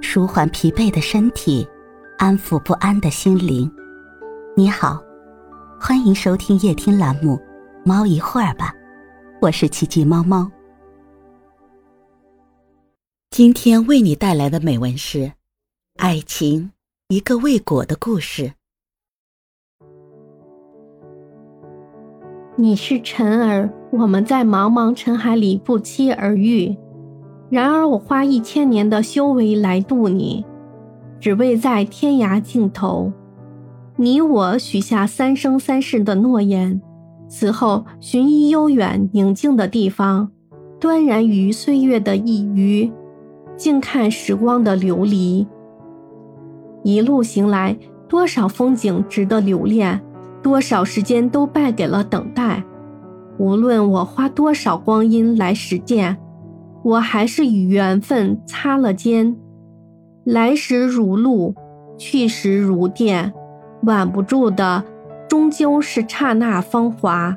舒缓疲惫的身体，安抚不安的心灵。你好，欢迎收听夜听栏目《猫一会儿吧》，我是奇迹猫猫。今天为你带来的美文是《爱情一个未果的故事》。你是晨儿，我们在茫茫尘海里不期而遇。然而我花一千年的修为来渡你，只为在天涯尽头，你我许下三生三世的诺言。此后寻一悠远宁静的地方，端然于岁月的一隅，静看时光的流离。一路行来，多少风景值得留恋。多少时间都败给了等待，无论我花多少光阴来实践，我还是与缘分擦了肩。来时如露，去时如电，挽不住的终究是刹那芳华。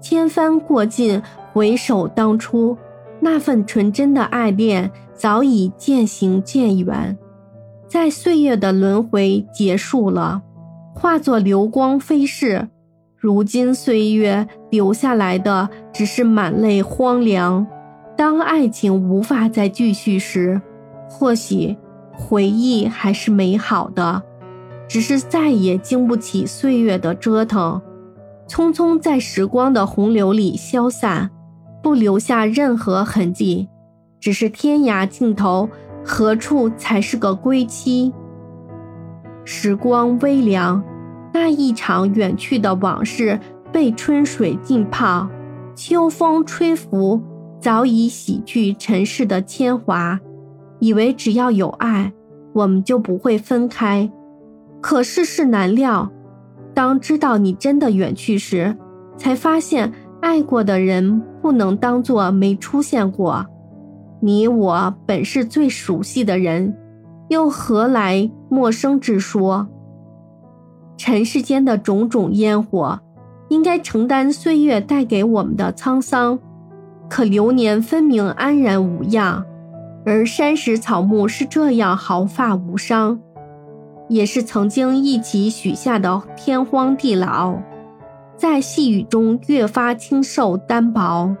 千帆过尽，回首当初，那份纯真的爱恋早已渐行渐远，在岁月的轮回结束了。化作流光飞逝，如今岁月留下来的只是满泪荒凉。当爱情无法再继续时，或许回忆还是美好的，只是再也经不起岁月的折腾，匆匆在时光的洪流里消散，不留下任何痕迹。只是天涯尽头，何处才是个归期？时光微凉，那一场远去的往事被春水浸泡，秋风吹拂，早已洗去尘世的铅华。以为只要有爱，我们就不会分开。可世事难料，当知道你真的远去时，才发现爱过的人不能当作没出现过。你我本是最熟悉的人。又何来陌生之说？尘世间的种种烟火，应该承担岁月带给我们的沧桑。可流年分明安然无恙，而山石草木是这样毫发无伤，也是曾经一起许下的天荒地老，在细雨中越发清瘦单薄。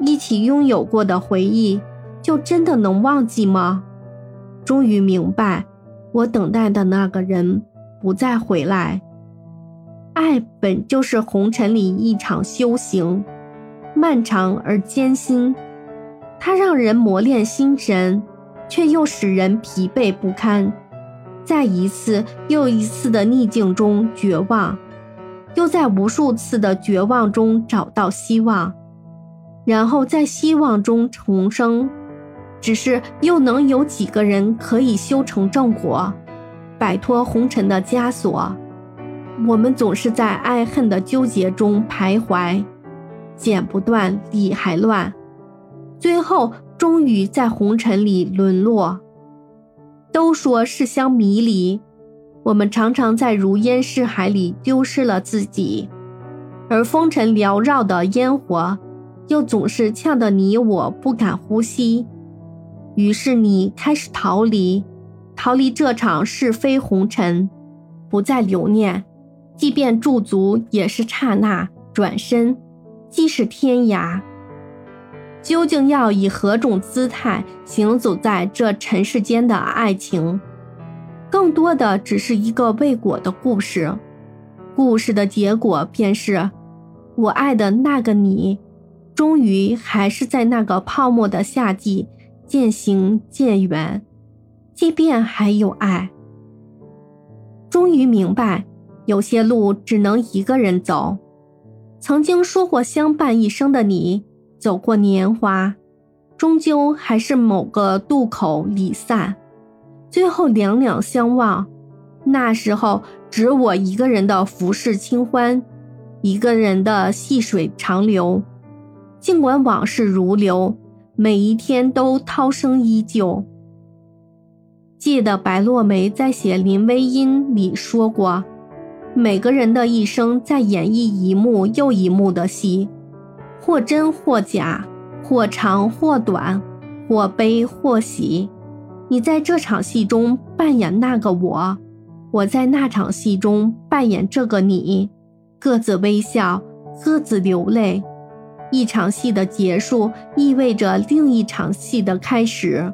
一起拥有过的回忆，就真的能忘记吗？终于明白，我等待的那个人不再回来。爱本就是红尘里一场修行，漫长而艰辛。它让人磨练心神，却又使人疲惫不堪。在一次又一次的逆境中绝望，又在无数次的绝望中找到希望，然后在希望中重生。只是又能有几个人可以修成正果，摆脱红尘的枷锁？我们总是在爱恨的纠结中徘徊，剪不断，理还乱，最后终于在红尘里沦落。都说世相迷离，我们常常在如烟似海里丢失了自己，而风尘缭绕的烟火，又总是呛得你我不敢呼吸。于是你开始逃离，逃离这场是非红尘，不再留念，即便驻足也是刹那，转身即是天涯。究竟要以何种姿态行走在这尘世间的爱情，更多的只是一个未果的故事。故事的结果便是，我爱的那个你，终于还是在那个泡沫的夏季。渐行渐远，即便还有爱。终于明白，有些路只能一个人走。曾经说过相伴一生的你，走过年华，终究还是某个渡口离散，最后两两相望。那时候，只我一个人的浮世清欢，一个人的细水长流。尽管往事如流。每一天都涛声依旧。记得白落梅在写《林徽因》里说过：“每个人的一生在演绎一幕又一幕的戏，或真或假，或长或短，或悲或喜。你在这场戏中扮演那个我，我在那场戏中扮演这个你，各自微笑，各自流泪。一场戏的结束意味着另一场戏的开始，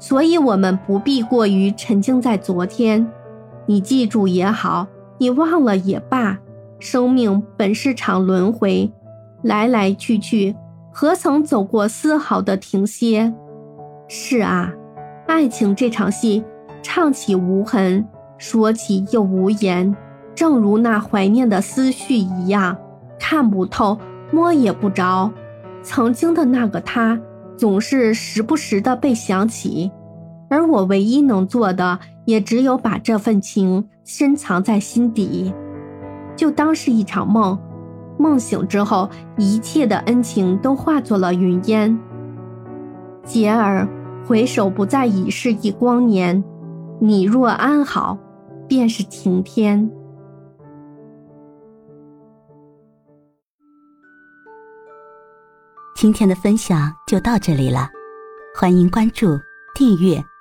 所以我们不必过于沉浸在昨天。你记住也好，你忘了也罢，生命本是场轮回，来来去去，何曾走过丝毫的停歇？是啊。爱情这场戏，唱起无痕，说起又无言，正如那怀念的思绪一样，看不透，摸也不着。曾经的那个他，总是时不时的被想起，而我唯一能做的，也只有把这份情深藏在心底，就当是一场梦。梦醒之后，一切的恩情都化作了云烟。杰儿。回首不再已是一光年，你若安好，便是晴天。今天的分享就到这里了，欢迎关注、订阅、